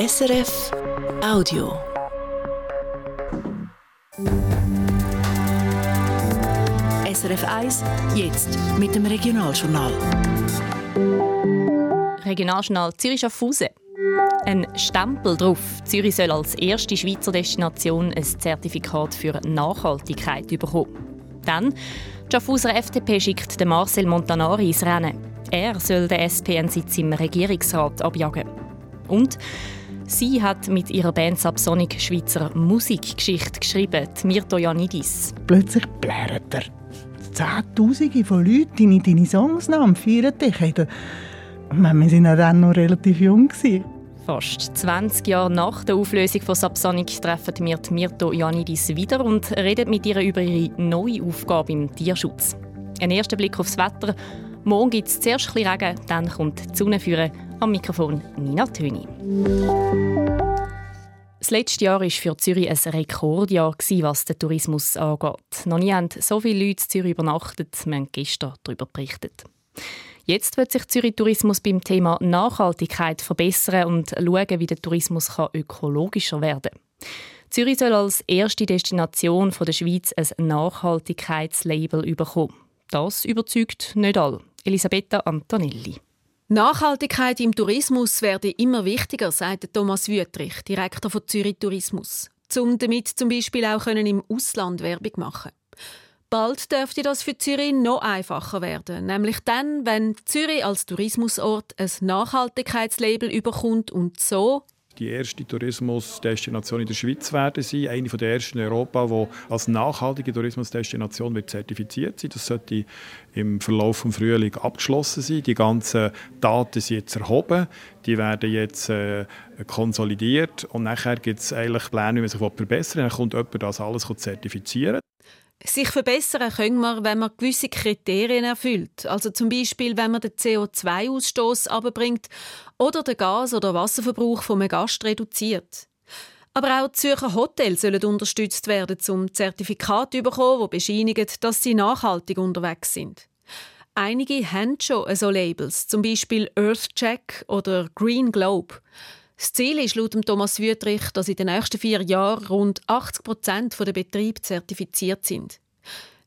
SRF Audio. SRF 1, jetzt mit dem Regionaljournal. Regionaljournal Zürich Schaffhausen. Ein Stempel drauf. Zürich soll als erste Schweizer Destination ein Zertifikat für Nachhaltigkeit bekommen. Dann, die Schaffhauser FDP schickt Marcel Montanari ins Rennen. Er soll den SP einen Sitz im Regierungsrat abjagen. Und sie hat mit ihrer Band Subsonic Schweizer Musikgeschichte geschrieben, Mirto Janidis. Plötzlich blärt er Zehntausende von Leuten deine, deine Songs und feiern dich. Wir waren ja dann noch relativ jung. Fast 20 Jahre nach der Auflösung von Subsonic treffen wir Mirto Janidis wieder und reden mit ihr über ihre neue Aufgabe im Tierschutz. Ein erster Blick aufs Wetter. Morgen gibt es zuerst ein Regen, dann kommt die Sonne führen. Am Mikrofon Nina Töni. Das letzte Jahr war für Zürich ein Rekordjahr, was den Tourismus angeht. Noch nie haben so viele Leute in Zürich übernachtet. Wir haben gestern darüber berichtet. Jetzt wird sich Zürich Tourismus beim Thema Nachhaltigkeit verbessern und schauen, wie der Tourismus ökologischer werden kann. Zürich soll als erste Destination der Schweiz ein Nachhaltigkeitslabel bekommen. Das überzeugt nicht alle. Elisabetta Antonelli. Nachhaltigkeit im Tourismus werde immer wichtiger, sagt Thomas Wüttrich, Direktor von Zürich Tourismus, um damit zum Beispiel auch im Ausland Werbung machen. Bald dürfte das für Zürich noch einfacher werden, nämlich dann, wenn Zürich als Tourismusort ein Nachhaltigkeitslabel überkommt und so die erste Tourismusdestination in der Schweiz werden sein, eine der ersten in Europa, die als nachhaltige Tourismusdestination wird zertifiziert sein. Das sollte im Verlauf des Frühling abgeschlossen sein. Die ganzen Daten sind jetzt erhoben, die werden jetzt äh, konsolidiert und nachher gibt es eigentlich Pläne, wie man sich verbessern will. Dann kommt jemand das alles zertifizieren. Sich verbessern können wir, wenn man gewisse Kriterien erfüllt. Also zum Beispiel, wenn man den CO2-Ausstoß abbringt oder den Gas- oder Wasserverbrauch vom Gast reduziert. Aber auch die Zürcher Hotels sollen unterstützt werden, um Zertifikate zu bekommen, die bescheinigen, dass sie nachhaltig unterwegs sind. Einige haben schon so Labels, zum Beispiel Earthcheck oder Green Globe. Das Ziel ist laut Thomas Wüttrich, dass in den nächsten vier Jahren rund 80 Prozent der Betriebe zertifiziert sind.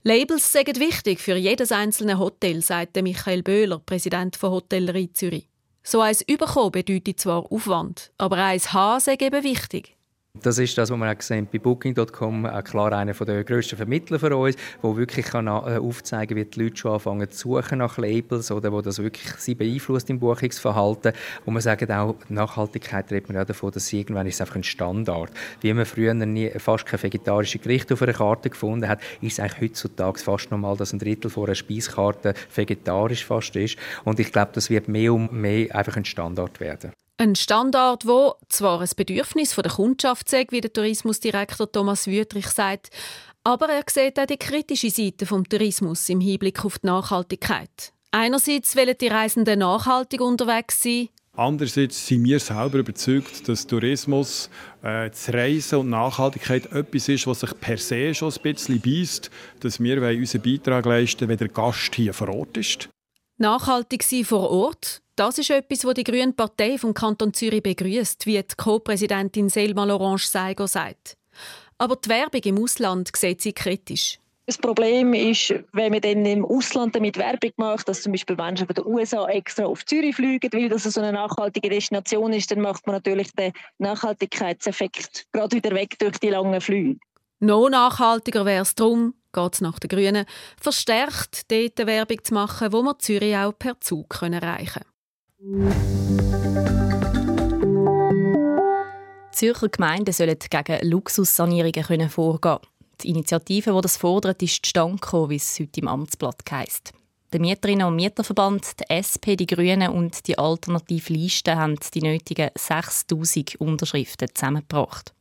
Labels sind wichtig für jedes einzelne Hotel, sagt Michael Böhler, Präsident von Hotellerie Zürich. So eins überkommen bedeutet zwar Aufwand, aber eins haben ist eben wichtig. Das ist das, was wir auch gesehen bei Booking.com, klar einer der grössten Vermittler für uns, der wirklich kann äh, aufzeigen kann, wie die Leute schon anfangen zu suchen nach Labels oder wo das wirklich sie beeinflusst im Buchungsverhalten. Und wir sagen auch, Nachhaltigkeit redet man ja davon, dass irgendwann ist es einfach ein Standard. Wie man früher nie, fast kein vegetarisches Gericht auf einer Karte gefunden hat, ist es eigentlich heutzutage fast normal, dass ein Drittel von einer Speiskarte vegetarisch fast ist. Und ich glaube, das wird mehr und mehr einfach ein Standard werden. Ein Standard, wo zwar ein Bedürfnis der Kundschaft ist, wie der Tourismusdirektor Thomas Wüttrich sagt, aber er sieht auch die kritische Seite des Tourismus im Hinblick auf die Nachhaltigkeit. Einerseits wollen die Reisenden nachhaltig unterwegs sein. Andererseits sind wir selber überzeugt, dass Tourismus, äh, das Reisen und Nachhaltigkeit etwas ist, was sich per se schon ein bisschen beißt, dass wir unseren Beitrag leisten wenn der Gast hier vor Ort ist. Nachhaltig sein vor Ort, das ist etwas, was die Grüne Partei vom Kanton Zürich begrüßt, wie die Co-Präsidentin Selma Lorange Seiger sagt. Aber die Werbung im Ausland sieht sie kritisch. Das Problem ist, wenn man dann im Ausland damit Werbung macht, dass zum Beispiel Menschen von den USA extra auf Zürich fliegen, weil das so eine nachhaltige Destination ist, dann macht man natürlich den Nachhaltigkeitseffekt gerade wieder weg durch die langen Flüge. Noch nachhaltiger wäre es darum, geht es nach den Grünen, verstärkt dort Werbung zu machen, wo wir Zürich auch per Zug erreichen können. Zürcher Gemeinden sollen gegen Luxussanierungen vorgehen Die Initiative, die das fordert, ist zustande gekommen, wie es heute im Amtsblatt heisst. Der Mieterinnen- und Mieterverband, die SP, die Grünen und die Alternative Liste haben die nötigen 6000 Unterschriften zusammengebracht.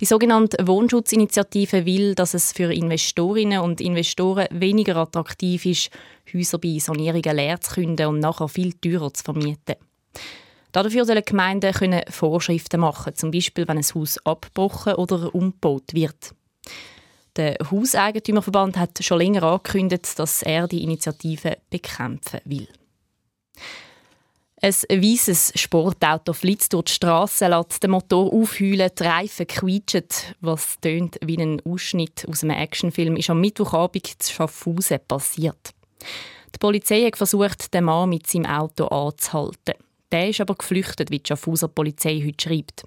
Die sogenannte Wohnschutzinitiative will, dass es für Investorinnen und Investoren weniger attraktiv ist, Häuser bei Sanierungen leer zu künden und nachher viel teurer zu vermieten. Dafür sollen Gemeinden können Vorschriften machen, zum Beispiel wenn ein Haus abgebrochen oder umgebaut wird. Der Hauseigentümerverband hat schon länger angekündigt, dass er die Initiative bekämpfen will. Ein weißes Sportauto flitzt durch die Straße, lässt den Motor aufheulen, die Reifen quietschen. Was tönt wie ein Ausschnitt aus einem Actionfilm, ist am Mittwochabend zu Schaffhausen passiert. Die Polizei hat versucht, den Mann mit seinem Auto anzuhalten. Der ist aber geflüchtet, wie die Schaffhauser Polizei heute schreibt.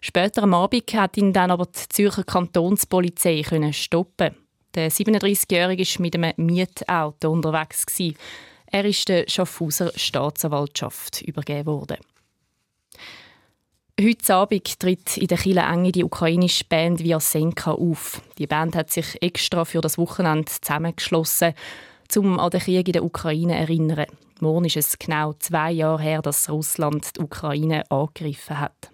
Später am Abend hat ihn dann aber die Zürcher Kantonspolizei stoppen. Der 37-Jährige war mit einem Mietauto unterwegs. Er ist der Schaffhauser Staatsanwaltschaft übergeben worden. Heute Abend tritt in der Kille Enge die ukrainische Band Senka auf. Die Band hat sich extra für das Wochenende zusammengeschlossen, um an den Krieg in der Ukraine zu erinnern. Morgen ist es genau zwei Jahre her, dass Russland die Ukraine angegriffen hat.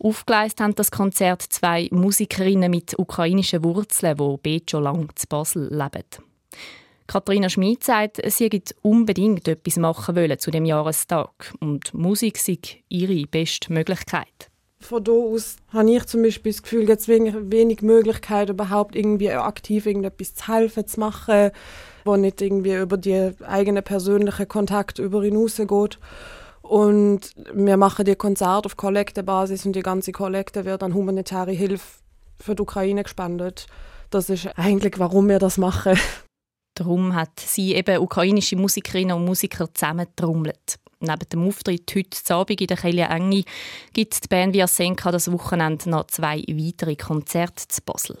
Aufgeleistet haben das Konzert zwei Musikerinnen mit ukrainischen Wurzeln, die beide schon lange zu Basel leben. Katharina Schmid sagt, sie hätte unbedingt etwas machen wollen zu dem Jahrestag und Musik sei ihre beste Möglichkeit. Von da aus habe ich zum Beispiel das Gefühl, jetzt wenig, wenig Möglichkeit, überhaupt irgendwie aktiv irgendetwas zu helfen, zu machen, wo nicht irgendwie über die eigene persönliche Kontakt über hinaus geht. Und wir machen die Konzerte auf Kollektebasis und die ganze Kollekte wird an humanitäre Hilfe für die Ukraine gespendet. Das ist eigentlich, warum wir das machen. Darum hat sie eben ukrainische Musikerinnen und Musiker zusammentrommelt. Neben dem Auftritt heute Abend in der Kelly Engi gibt die Band Via Senka das Wochenende noch zwei weitere Konzerte zu Basel.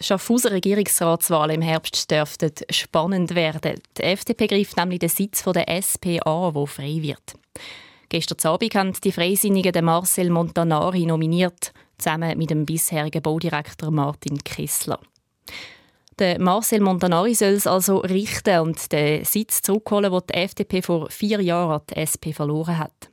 Die Schaffhauser Regierungsratswahl im Herbst dürfte spannend werden. Die FDP greift nämlich den Sitz der SP an, wo frei wird. Gestern Abend haben die Freisinnigen Marcel Montanari nominiert, zusammen mit dem bisherigen Baudirektor Martin Kessler. Der Marcel Montanari soll es also richten und den Sitz zurückholen, den die FDP vor vier Jahren an die SP verloren hat.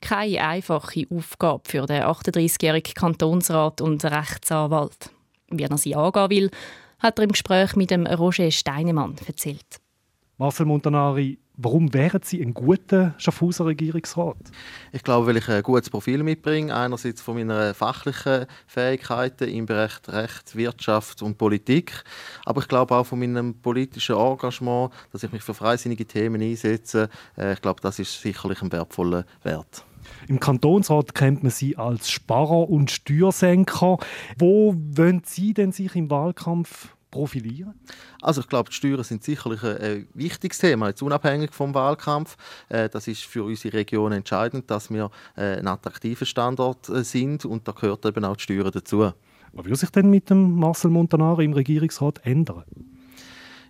Keine einfache Aufgabe für den 38-jährigen Kantonsrat und Rechtsanwalt. Wie er sie angehen will, hat er im Gespräch mit dem Roger Steinemann erzählt. Marcel Montanari, Warum wären Sie ein guter Schaffhauser Regierungsrat? Ich glaube, weil ich ein gutes Profil mitbringe. Einerseits von meinen fachlichen Fähigkeiten im Bereich Recht, Wirtschaft und Politik. Aber ich glaube auch von meinem politischen Engagement, dass ich mich für freisinnige Themen einsetze. Äh, ich glaube, das ist sicherlich ein wertvoller Wert. Im Kantonsrat kennt man Sie als Sparer und Steuersenker. Wo wollen Sie denn sich im Wahlkampf profilieren? Also ich glaube, die Steuern sind sicherlich ein, wichtiges Thema, jetzt unabhängig vom Wahlkampf. Äh, das ist für unsere Region entscheidend, dass wir äh, ein attraktiver Standort äh, sind und da gehört eben auch die Steuern dazu. Was würde sich denn mit dem Marcel Montanari im Regierungsrat ändern?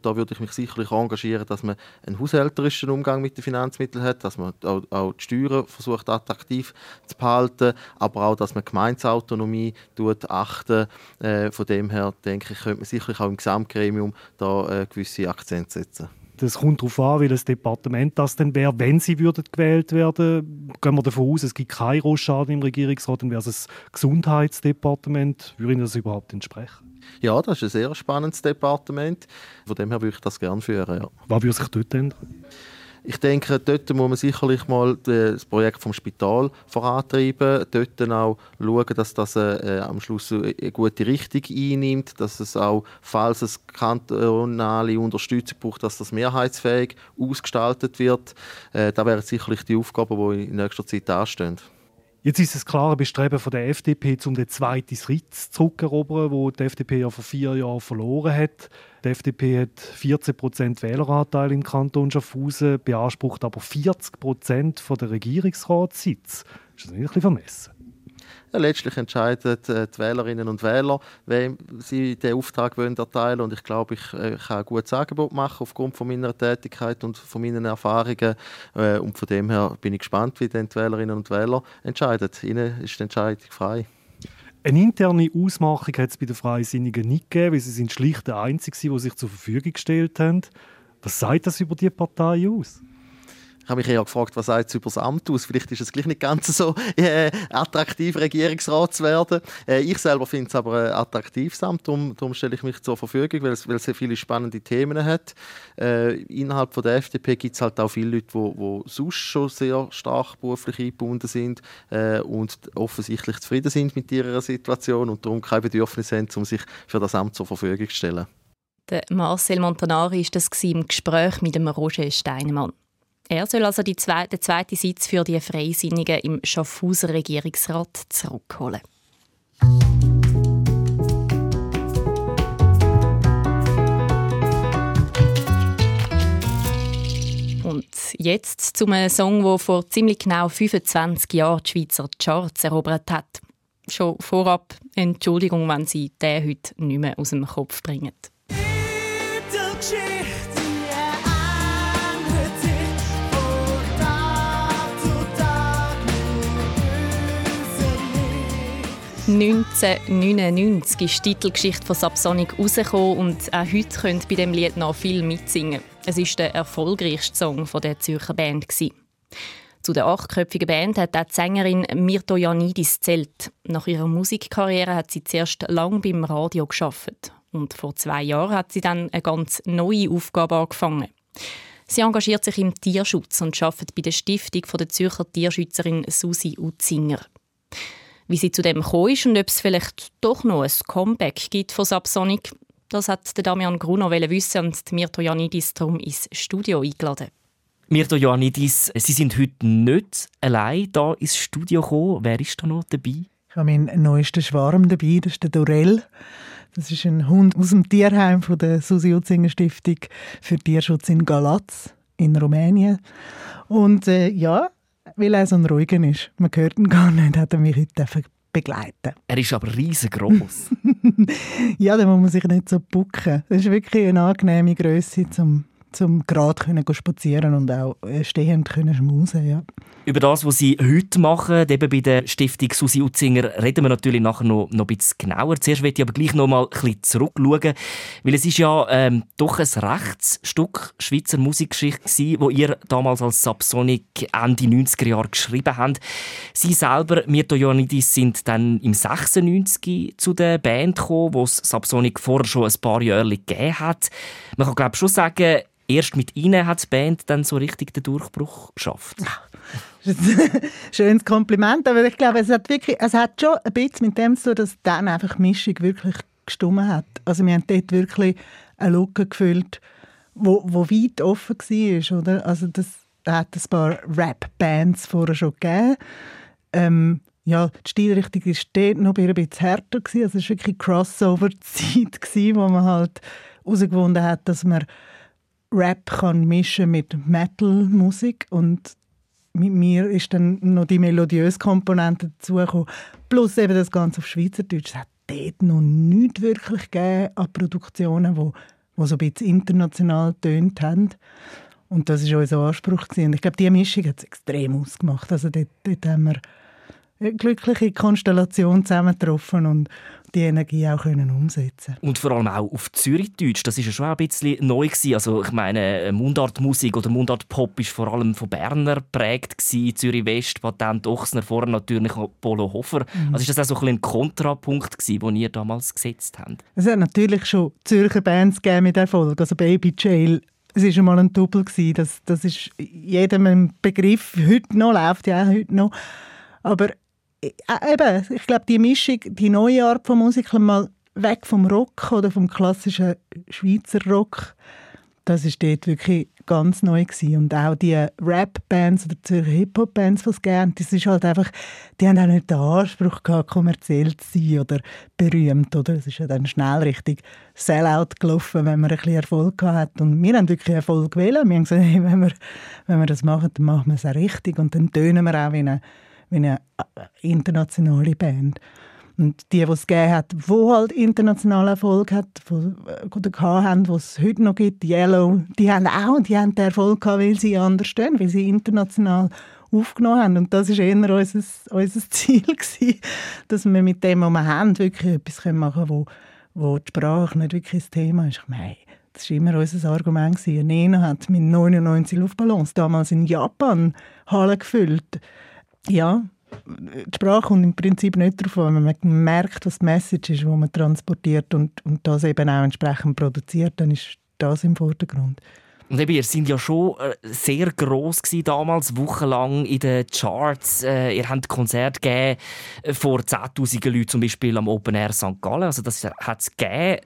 Da würde ich mich sicherlich engagieren, dass man einen haushälterischen Umgang mit den Finanzmitteln hat, dass man auch, auch die Steuern versucht attraktiv zu behalten, aber auch, dass man Gemeinsautonomie tut, achten. Äh, von dem her denke ich, könnte man sicherlich auch im Gesamtgremium da äh, gewisse Akzente setzen. Das kommt darauf an, welches Departement das denn wäre, wenn sie würden gewählt werden. Gehen wir davon aus, es gibt keinen Rostschaden im Regierungsrat, dann wäre es das Gesundheitsdepartement. Würde Ihnen das überhaupt entsprechen? Ja, das ist ein sehr spannendes Departement. Von dem her würde ich das gerne führen. Ja. Was würde sich dort ändern? Ich denke, dort muss man sicherlich mal das Projekt vom Spital vorantreiben, dort auch schauen, dass das äh, am Schluss eine gute Richtung einnimmt, dass es auch, falls es kantonale Unterstützung braucht, dass das mehrheitsfähig ausgestaltet wird. Äh, das wären sicherlich die Aufgaben, die in nächster Zeit anstehen. Jetzt ist es klare Bestreben von der FDP, um den zweiten Sitz zurückerobern, wo die FDP ja vor vier Jahren verloren hat. Die FDP hat 14 Prozent Wähleranteil im Kanton Schaffhausen, beansprucht aber 40 Prozent der Regierungsratssitz. Ist das nicht ein bisschen vermessen? Ja, letztlich entscheiden äh, die Wählerinnen und Wähler, wem sie den Auftrag wollen erteilen und ich glaube, ich, äh, kann ein gutes Angebot machen aufgrund von meiner Tätigkeit und von meinen Erfahrungen äh, und von dem her bin ich gespannt, wie die Wählerinnen und Wähler entscheiden. Ihnen ist die Entscheidung frei. Eine interne Ausmachung hat es bei den Freisinnigen nicht gegeben, weil sie sind schlicht der Einzige, die sich zur Verfügung gestellt haben. Was sagt das über die Partei aus? Ich habe mich eher gefragt, was sagt es über das Amt aus? Vielleicht ist es gleich nicht ganz so äh, attraktiv, Regierungsrat zu werden. Äh, ich selber finde es aber ein attraktives Amt, darum, darum stelle ich mich zur Verfügung, weil es, weil es sehr viele spannende Themen hat. Äh, innerhalb von der FDP gibt es halt auch viele Leute, die sonst schon sehr stark beruflich eingebunden sind äh, und offensichtlich zufrieden sind mit ihrer Situation und darum kein Bedürfnis haben, um sich für das Amt zur Verfügung zu stellen. Der Marcel Montanari war das im Gespräch mit dem Roger Steinemann. Er soll also die zwe den zweiten Sitz für die Freisinnigen im Schaffhauser Regierungsrat zurückholen. Und jetzt zum Song, der vor ziemlich genau 25 Jahren die Schweizer Charts erobert hat. Schon vorab Entschuldigung, wenn Sie den heute nicht mehr aus dem Kopf bringen. 1999 ist die Titelgeschichte von Subsonic rausgekommen und auch heute können bei dem Lied noch viel mitsingen. Es ist der erfolgreichste Song der Zürcher Band. Zu der achtköpfigen Band hat auch die Sängerin Mirto Janidis zählt. Nach ihrer Musikkarriere hat sie zuerst lang beim Radio geschafft und vor zwei Jahren hat sie dann eine ganz neue Aufgabe angefangen. Sie engagiert sich im Tierschutz und arbeitet bei der Stiftung der Zürcher Tierschützerin Susi Utzinger wie sie zu dem gekommen ist und ob es vielleicht doch noch ein Comeback gibt von Subsonic. Das hat Damian Gruno wissen und Mirto Janidis darum ins Studio eingeladen. Mirto Ioannidis, Sie sind heute nicht allein hier ins Studio gekommen. Wer ist da noch dabei? Ich habe meinen neuesten Schwarm dabei, das ist der Dorel. Das ist ein Hund aus dem Tierheim von der Susi Utzinger Stiftung für Tierschutz in Galatz in Rumänien. Und äh, ja, weil er so ein ruhiger ist. Man hört ihn gar nicht, hat er mich heute begleiten. Er ist aber riesengroß. ja, da muss man sich nicht so bucken. Das ist wirklich eine angenehme Größe, um zum gerade können spazieren und auch äh, stehend können schmusen, ja. Über das, was Sie heute machen, eben bei der Stiftung Susi Utzinger, reden wir natürlich nachher noch, noch ein bisschen genauer. Zuerst möchte ich aber gleich noch mal ein bisschen zurückschauen, weil es ist ja ähm, doch ein Rechtsstück Schweizer Musikgeschichte gewesen, wo ihr damals als Subsonic Ende 90er Jahre geschrieben habt. Sie selber, Mirto Ioannidis, sind dann im 96 zu der Band gekommen, wo es Subsonic vorher schon ein paar Jahre gegeben hat. Man kann glaube schon sagen, erst mit ihnen hat die Band dann so richtig den Durchbruch geschafft. Schönes Kompliment, aber ich glaube, es hat, wirklich, es hat schon ein bisschen mit dem zu tun, dass dann einfach die Mischung wirklich gestummen hat. Also wir haben dort wirklich eine Lücke gefüllt, wo, wo weit offen war. Oder? Also das da hat ein paar Rap-Bands vorher schon gegeben. Ähm, ja, die Stilrichtung war dort noch ein bisschen härter. Gewesen. Also es war wirklich Crossover-Zeit, wo man halt herausgefunden hat, dass man Rap kann mischen mit Metal-Musik und mit mir ist dann noch die melodiöse Komponente dazugekommen. Plus eben das Ganze auf Schweizerdeutsch. Es hat dort noch nichts wirklich gegeben an Produktionen, die, die so ein bisschen international tönt haben. Und das war unser Anspruch. Und ich glaube, diese Mischung hat es extrem ausgemacht. Also dort, dort haben wir glückliche Konstellation zusammengetroffen und, die Energie auch können umsetzen Und vor allem auch auf Zürichdeutsch, das ist ja schon ein bisschen neu gewesen. Also ich meine, Mundartmusik oder Mundartpop ist vor allem von Berner geprägt gewesen, Zürich West, Patent Ochsner, vorher natürlich auch Polo Hofer. Mhm. Also ist das auch so ein, ein Kontrapunkt gewesen, den ihr damals gesetzt habt? Es hat natürlich schon Zürcher Bands gegeben mit Erfolg, also Baby Jail es war schon mal ein Double. Das, das ist jedem ein Begriff. Heute noch, läuft ja auch heute noch. Aber äh, eben, ich glaube, die Mischung, die neue Art von Musik, mal weg vom Rock oder vom klassischen Schweizer Rock, das ist dort wirklich ganz neu gewesen. und auch die Rap-Bands oder Zürcher Hip-Hop-Bands, die es gerne, das ist halt einfach, die haben auch nicht den Anspruch gehabt, kommerziell zu sein oder berühmt, oder? Es ist ja dann schnell richtig Sellout gelaufen, wenn man ein bisschen Erfolg hat und wir haben wirklich Erfolg gewählt. Wir haben gesagt, hey, wenn, wir, wenn wir das machen, dann machen wir es auch richtig und dann tönen wir auch wie eine wie eine äh, internationale Band. Und die, die es gegeben hat, die halt internationalen Erfolg hat, äh, oder haben, die es heute noch gibt, Yellow, die haben auch die haben den Erfolg gehabt, weil sie anders stehen, weil sie international aufgenommen haben. Und das war eher unser, unser Ziel, gewesen, dass wir mit dem, was wir haben, wirklich etwas machen können, wo, wo die Sprache nicht wirklich das Thema ist. Ich meine, Das war immer unser Argument. Nena hat mit 99 Luftballons damals in Japan Halle gefüllt. Ja, die Sprache kommt im Prinzip nicht darauf an, wenn man merkt, was die Message ist, die man transportiert und, und das eben auch entsprechend produziert, dann ist das im Vordergrund. Und eben, ihr seid ja schon äh, sehr gross damals, wochenlang in den Charts. Äh, ihr habt Konzerte gegeben äh, vor 10'000 Leuten, zum Beispiel am Open Air St. Gallen. Also das hat es gegeben.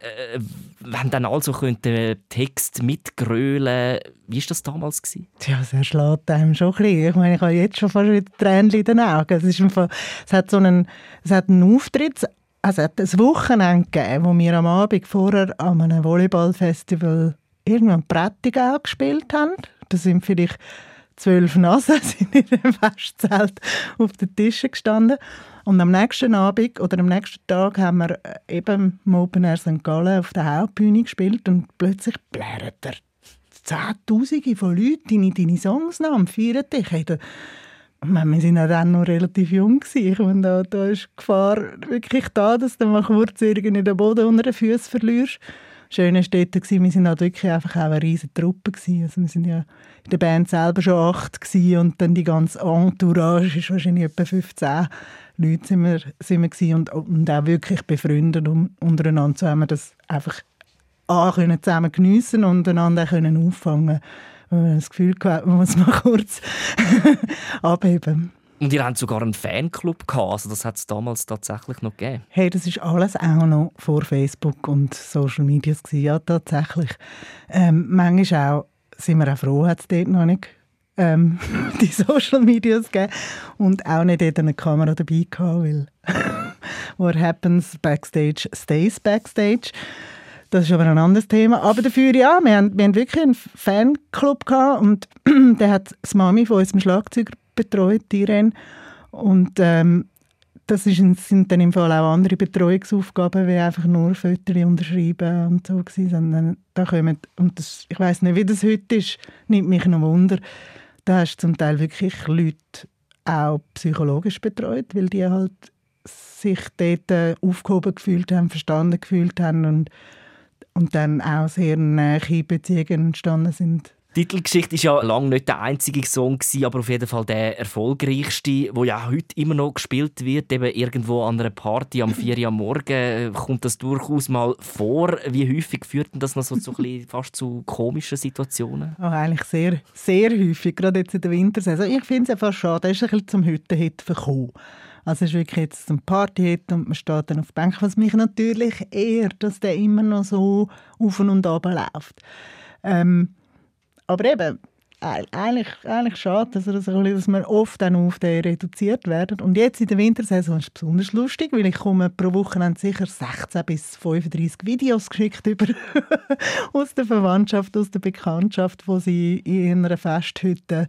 Wenn dann also den Text mitgrölen wie war das damals? Gewesen? Ja, es erschlägt einem schon ein bisschen. Ich meine, ich habe jetzt schon fast wieder Tränen in den Augen. Es, ist einfach, es, hat so einen, es hat einen Auftritt, also es hat ein Wochenende gegeben, wo wir am Abend vorher an einem Volleyballfestival irgendwann Prättigau gespielt haben. Da sind vielleicht zwölf Nasen sind in dem Festzelt auf den Tischen gestanden. Und am nächsten Abend oder am nächsten Tag haben wir äh, eben im Open Air St. Gallen auf der Hauptbühne gespielt und plötzlich blärt er Zehntausende von Leuten deine, deine Songs nach feiern dich. Hey, da, wir sind ja dann noch relativ jung. Ich meine, da, da ist die Gefahr wirklich da, dass du mal kurz irgendwie den Boden unter den Füßen verlierst schöne Städte gewesen. Wir sind halt wirklich einfach auch eine riesige Truppe gewesen. Also wir sind ja in der Band selber schon acht gewesen und dann die ganze Entourage ist wahrscheinlich etwa 15 Leute sind wir, sind wir gewesen und, und auch wirklich befreundet um, untereinander. So haben wir das einfach A, können zusammen geniessen und einander können auffangen wenn man das Gefühl gehabt, man muss mal kurz abheben. Und ihr habt sogar einen Fanclub gehabt, also das hat es damals tatsächlich noch gegeben. Hey, das ist alles auch noch vor Facebook und Social Media ja tatsächlich. Ähm, manchmal auch, sind wir auch froh, hat es dort noch nicht ähm, die Social Medias gegeben und auch nicht dort eine Kamera dabei gehabt, weil what happens backstage stays backstage. Das ist aber ein anderes Thema. Aber dafür, ja, wir haben, wir haben wirklich einen Fanclub gehabt und der hat das Mami von unserem Schlagzeuger betreut, Irene. Und ähm, das ist, sind dann im Fall auch andere Betreuungsaufgaben, wie einfach nur Fotos unterschreiben und so gewesen. Da kommen, und das, ich weiß nicht, wie das heute ist, nimmt mich noch Wunder. Da hast du zum Teil wirklich Leute auch psychologisch betreut, weil die halt sich dort äh, aufgehoben gefühlt haben, verstanden gefühlt haben und, und dann auch sehr nahe Beziehungen entstanden sind Titelgeschichte ist ja lange nicht der einzige Song gewesen, aber auf jeden Fall der erfolgreichste, wo ja heute immer noch gespielt wird, eben irgendwo an einer Party am 4 Uhr am Morgen äh, kommt das durchaus mal vor. Wie häufig führt denn das noch so, so fast zu komischen Situationen? Oh, eigentlich sehr, sehr häufig, gerade jetzt in der Wintersaison. Ich finde es einfach schade, er ist ein bisschen zum Hütten-Hit verkommen. Also es ist wirklich jetzt ein Party-Hit und man steht dann auf der Bank, was mich natürlich ehrt, dass der immer noch so auf und ab läuft. Ähm, aber eben, eigentlich, eigentlich schade, dass, das dass wir oft dann auf den reduziert werden. Und jetzt in der Wintersaison ist es besonders lustig, weil ich komme pro Woche sicher 16 bis 35 Videos geschickt über aus der Verwandtschaft, aus der Bekanntschaft, wo sie in einer Festhütte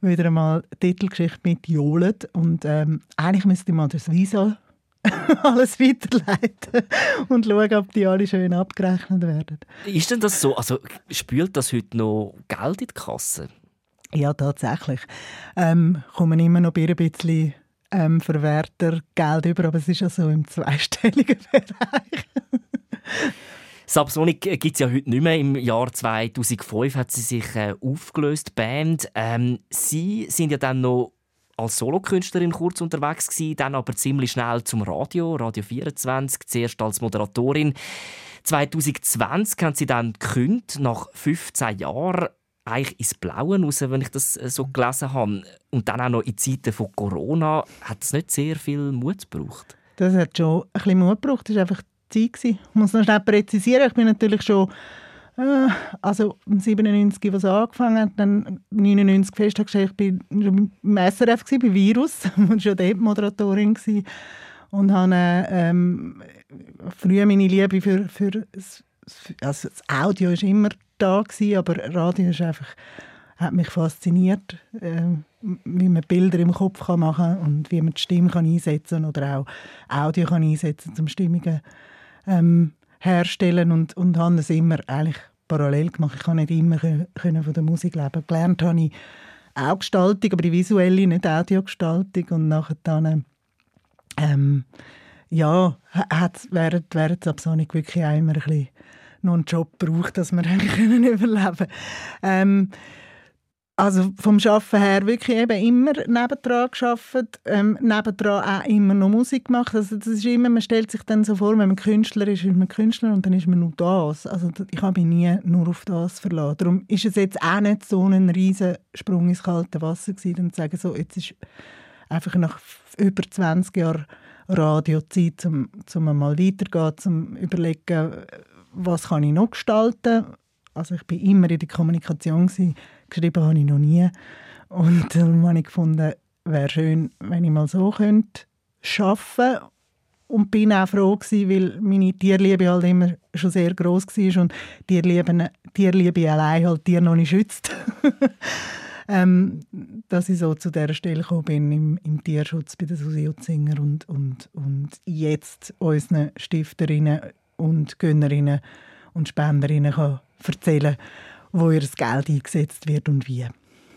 wieder einmal Titelgeschichte mit johlen. Und ähm, eigentlich müsste mal das Visa alles weiterleiten und schauen, ob die alle schön abgerechnet werden. Ist denn das so? Also spült das heute noch Geld in die Kasse? Ja, tatsächlich. Ähm, kommen immer noch ein bisschen ähm, Verwerter Geld über, aber es ist ja so im zweistelligen Bereich. Subsonic gibt es ja heute nicht mehr. Im Jahr 2005 hat sie sich äh, aufgelöst, die Band. Ähm, sie sind ja dann noch als Solokünstlerin kurz unterwegs gewesen, dann aber ziemlich schnell zum Radio, Radio 24, zuerst als Moderatorin. 2020 haben sie dann gekündigt, nach 15 Jahren eigentlich ins Blaue raus, wenn ich das äh, so gelesen habe. Und dann auch noch in Zeiten von Corona hat es nicht sehr viel Mut gebraucht. Das hat schon ein bisschen Mut gebraucht. Das war einfach Zeit. Ich muss noch schnell präzisieren. Ich bin natürlich schon äh, also 97, was angefangen hat, dann 99 festgestellt, ich bin im SRF gewesen, bei Virus, und schon dort Moderatorin gewesen. und habe ähm, früher meine Liebe für, für also das Audio ist immer da gewesen, aber Radio ist einfach hat mich fasziniert, äh, wie man Bilder im Kopf kann machen und wie man die Stimme kann einsetzen oder auch Audio kann einsetzen zum Stimmungen ähm, herstellen und, und habe es immer eigentlich parallel gemacht. Ich kann nicht immer können von der Musik leben. Gelernt habe ich auch Gestaltung, aber die visuelle, nicht Audiogestaltung und nachher dann ähm, ja, hat während, während Subsonic wirklich auch immer ein bisschen noch einen Job braucht, dass wir können überleben ähm, also vom Schaffen her wirklich eben immer nebendran geschafft, ähm, nebendran auch immer noch Musik gemacht. Also das ist immer, man stellt sich dann so vor, wenn man Künstler ist, ist man Künstler und dann ist man nur das. Also ich habe mich nie nur auf das verlassen. Darum ist es jetzt auch nicht so ein riesen Sprung ins kalte Wasser gewesen, dann zu sagen, so, jetzt ist einfach nach über 20 Jahren Radiozeit, um, um mal weiterzugehen, um überlegen, was kann ich noch gestalten. Also ich bin immer in der Kommunikation gewesen. geschrieben habe ich noch nie und darum habe ich gefunden, wäre schön, wenn ich mal so könnte schaffen und bin auch froh gewesen, weil meine Tierliebe halt immer schon sehr groß war und Tierliebe, Tierliebe allein halt Tier noch nicht schützt. ähm, dass ich so zu dieser Stelle gekommen bin im, im Tierschutz bei den Susi Utzinger und, und, und jetzt unseren Stifterinnen und Gönnerinnen und Spenderinnen kann erzählen wo ihr das Geld eingesetzt wird und wie.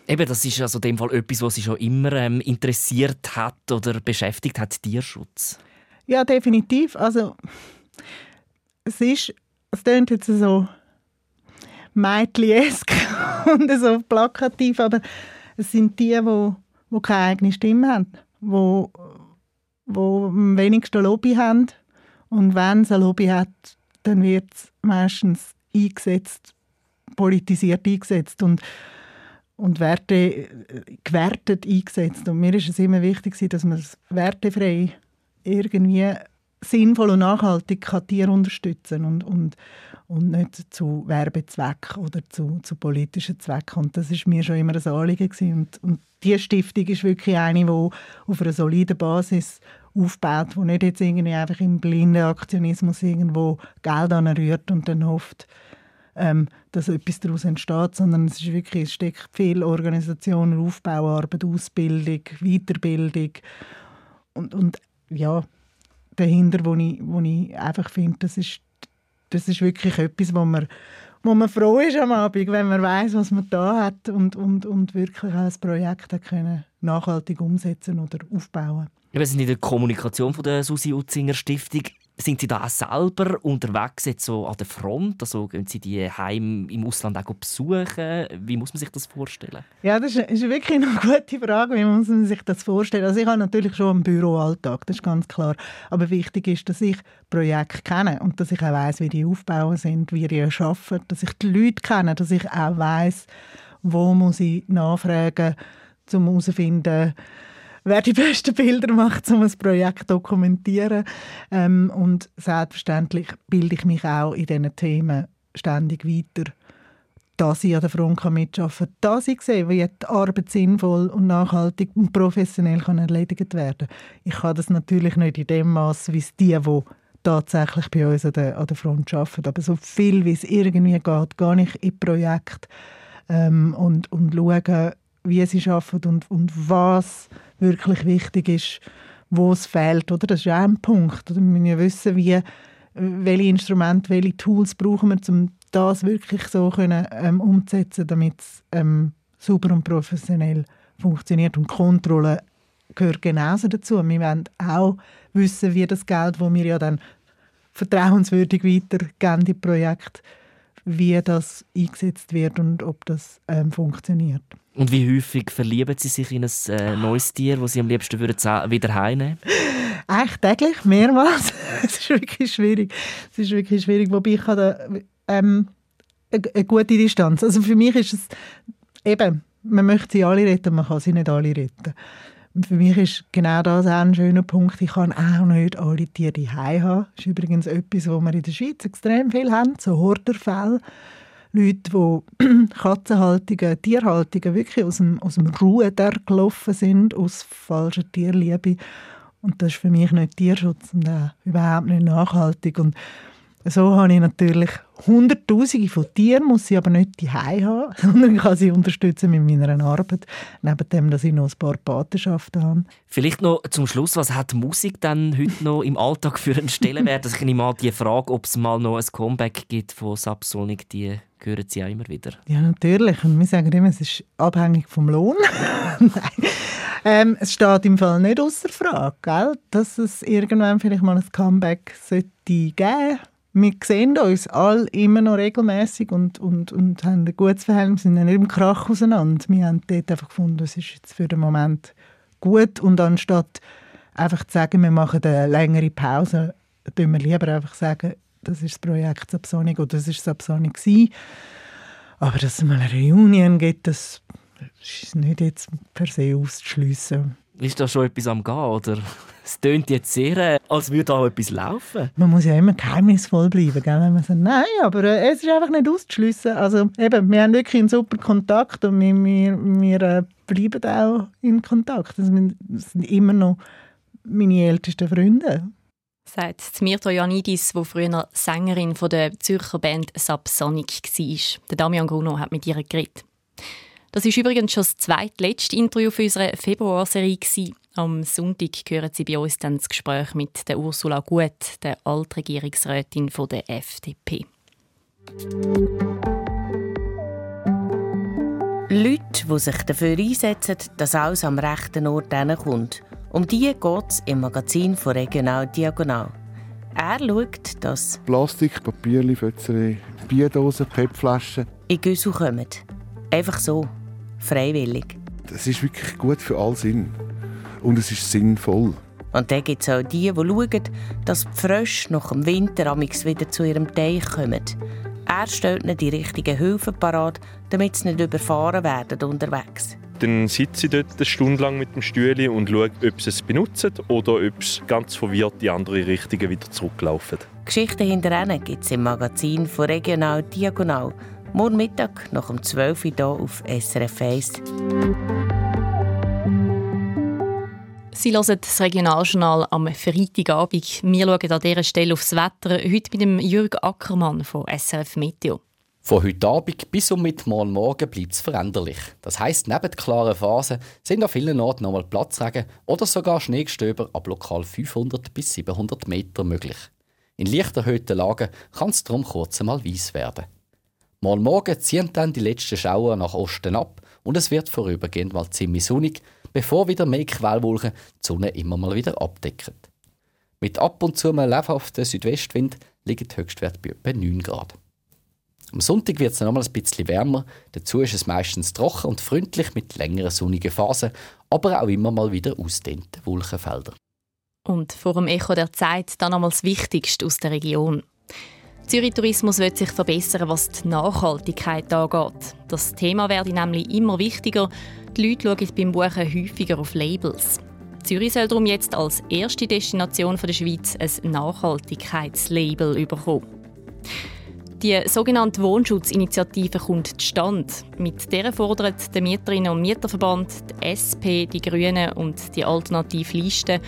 Eben, das ist also in dem Fall etwas, was Sie schon immer ähm, interessiert hat oder beschäftigt hat, Tierschutz. Ja, definitiv. Also es ist, es klingt jetzt so mädchen und so plakativ, aber es sind die, die, die keine eigene Stimme haben, die, die am wenigsten Lobby haben. Und wenn es ein Lobby hat, dann wird es meistens eingesetzt, politisiert eingesetzt und, und Werte gewertet eingesetzt. Und mir ist es immer wichtig, dass man es wertefrei irgendwie sinnvoll und nachhaltig kann Tiere unterstützen und, und, und nicht zu Werbezwecken oder zu, zu politischen Zwecken. Und das ist mir schon immer ein Anliegen. Und, und diese Stiftung ist wirklich eine, die auf einer soliden Basis aufbaut, die nicht jetzt irgendwie einfach im blinden Aktionismus irgendwo Geld anrührt und dann hofft, ähm, dass etwas daraus entsteht, sondern es ist wirklich, es steckt viel Organisation, Aufbauarbeit, Ausbildung, Weiterbildung und, und ja, dahinter, wo ich, wo ich einfach finde, das ist, das ist wirklich etwas, wo man, wo man froh ist am Abend, wenn man weiß, was man da hat und, und, und wirklich ein Projekt hat können nachhaltig umsetzen oder aufbauen. Wir sind in der Kommunikation von der Susi Utzinger Stiftung. Sind Sie da auch selber unterwegs jetzt so an der Front? Also gehen Sie die heim im Ausland auch besuchen? Wie muss man sich das vorstellen? Ja, das ist, wirklich eine gute Frage. Wie muss man sich das vorstellen? Also ich habe natürlich schon einen Büroalltag, das ist ganz klar. Aber wichtig ist, dass ich Projekte kenne und dass ich auch weiß, wie die aufbauen sind, wie die arbeiten, dass ich die Leute kenne, dass ich auch weiß, wo muss ich nachfragen, um herauszufinden, wer die besten Bilder macht, um ein Projekt zu dokumentieren. Ähm, und selbstverständlich bilde ich mich auch in diesen Themen ständig weiter, dass ich an der Front mitarbeiten kann, dass ich sehe, wie die Arbeit sinnvoll und nachhaltig und professionell kann erledigt werden kann. Ich kann das natürlich nicht in dem Maß, wie es die, die tatsächlich bei uns an der, an der Front arbeiten. Aber so viel, wie es irgendwie geht, gehe ich in Projekte ähm, und, und schaue, wie sie arbeiten und, und was wirklich wichtig ist, wo es fehlt. Oder? Das ist ja ein Punkt. Oder? Wir müssen ja wissen, wie, welche Instrumente, welche Tools brauchen wir, um das wirklich so können, ähm, umzusetzen, damit es ähm, sauber und professionell funktioniert. Und Kontrolle gehört genauso dazu. Wir wollen auch wissen, wie das Geld, das wir ja dann vertrauenswürdig weitergeben, die Projekte, wie das eingesetzt wird und ob das ähm, funktioniert. Und wie häufig verlieben Sie sich in ein äh, neues Tier, das Sie am liebsten würden wieder heimnehmen Eigentlich täglich, mehrmals. Es ist wirklich schwierig. Es ist wirklich schwierig, wobei ich habe ähm, eine gute Distanz. Also für mich ist es eben, man möchte sie alle retten, man kann sie nicht alle retten. Für mich ist genau das auch ein schöner Punkt. Ich kann auch nicht alle Tiere daheim haben. Das ist übrigens etwas, was wir in der Schweiz extrem viel haben, so Horderfälle. Leute, die Katzenhaltungen, Tierhaltungen wirklich aus dem, aus dem Ruhe gelaufen sind, aus falscher Tierliebe. Und das ist für mich nicht Tierschutz und auch überhaupt nicht nachhaltig. Und so habe ich natürlich Hunderttausende von Tieren, muss ich aber nicht die haben, sondern kann sie unterstützen mit meiner Arbeit, neben dem, dass ich noch ein paar Patenschaften habe. Vielleicht noch zum Schluss, was hat Musik dann heute noch im Alltag für einen Stellenwert? Also ich nehme mal die Frage, ob es mal noch ein Comeback gibt von Subsonic, die hören Sie auch immer wieder. Ja, natürlich. Und wir sagen immer, es ist abhängig vom Lohn. ähm, es steht im Fall nicht außer Frage, gell? dass es irgendwann vielleicht mal ein Comeback sollte geben wir sehen uns alle immer noch regelmäßig und, und, und haben ein gutes Verhältnis, sind nicht im Krach auseinander. Wir haben dort einfach gefunden, es ist jetzt für den Moment gut und anstatt einfach zu sagen, wir machen eine längere Pause, tun wir lieber einfach sagen, das ist das Projekt Subsonic oder das ist Subsonic gewesen. Aber dass es mal eine Reunion gibt, das ist nicht jetzt per se auszuschliessen. Ist da schon etwas am Gehen, oder? Es tönt jetzt sehr, äh, als würde da etwas laufen. Man muss ja immer geheimnisvoll bleiben, gell? wenn man sagt, nein, aber äh, es ist einfach nicht auszuschliessen. Also eben, wir haben wirklich einen super Kontakt und wir, wir, wir äh, bleiben auch in Kontakt. Das sind immer noch meine ältesten Freunde. Sagt Mirta Janidis, die früher Sängerin von der Zürcher Band Subsonic war. Der Damian Gruno hat mit ihr geredet. Das ist übrigens schon das zweitletzte Interview für unsere Februarserie. Am Sonntag hören Sie bei uns dann das Gespräch mit der Ursula Gut, der Altregierungsrätin der FDP. Leute, die sich dafür einsetzen, dass alles am rechten Ort kommt. Um die geht es im Magazin von Regional Diagonal. Er schaut, dass Plastik, Papier, Fötzerei, Bierdosen, PET-Flaschen in Güssel kommen. Einfach so freiwillig. Das ist wirklich gut für all Sinn. Und es ist sinnvoll. Und dann gibt es auch die, die schauen, dass die Frösche nach dem Winter wieder zu ihrem Teich kommen. Er stellt ihnen die richtigen Hilfen parat, damit sie nicht überfahren werden unterwegs. Dann sitze ich dort eine Stunde lang mit dem Stühle und schaue, ob sie es benutzen oder ob sie ganz verwirrt die andere Richtung wieder zurücklaufen. Geschichten hinter gibt es im Magazin von Regional Diagonal Morgen Mittag nach um 12 Uhr hier auf SRF 1. Sie hören das Regionaljournal am Freitagabend. Wir schauen an dieser Stelle aufs Wetter. Heute mit dem Jürg Ackermann von SRF Meteo. Von heute Abend bis um morgen Morgen bleibt es veränderlich. Das heisst, neben klaren Phasen sind an vielen Orten nochmal Platzregen oder sogar Schneegestöber ab lokal 500 bis 700 Meter möglich. In leicht erhöhten Lagen kann es darum kurz einmal weiss werden. Mal morgen ziehen dann die letzten Schauer nach Osten ab und es wird vorübergehend mal ziemlich sonnig, bevor wieder mehr Quellwolken die Sonne immer mal wieder abdecken. Mit ab und zu einem lebhaften Südwestwind liegt der Höchstwert bei etwa 9 Grad. Am Sonntag wird es noch mal ein bisschen wärmer, dazu ist es meistens trocken und freundlich mit längeren sonnigen Phasen, aber auch immer mal wieder ausdehnte Wolkenfelder. Und vor dem Echo der Zeit dann einmal das Wichtigste aus der Region. Zürich Tourismus wird sich verbessern, was die Nachhaltigkeit angeht. Das Thema werde nämlich immer wichtiger. Die Leute schauen beim Buchen häufiger auf Labels. Zürich soll darum jetzt als erste Destination der Schweiz ein Nachhaltigkeitslabel bekommen. Die sogenannte Wohnschutzinitiative kommt zustande. Mit der fordert der Mieterinnen- und Mieterverband, die SP, die Grünen und die Alternativliste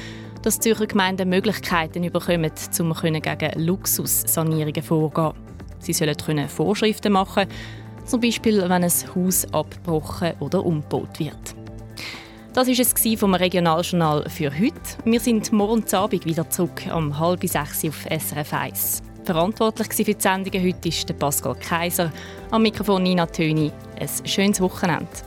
dass die Zürcher Gemeinden Möglichkeiten bekommen, um gegen Luxussanierungen vorzugehen. Sie sollen können Vorschriften machen, zum Beispiel wenn ein Haus abgebrochen oder umgebaut wird. Das war es vom Regionaljournal für heute. Wir sind morgen Abend wieder zurück um halb sechs auf SRF 1. Verantwortlich für die Sendungen heute ist Pascal Kaiser. Am Mikrofon Nina Töni. Ein schönes Wochenende.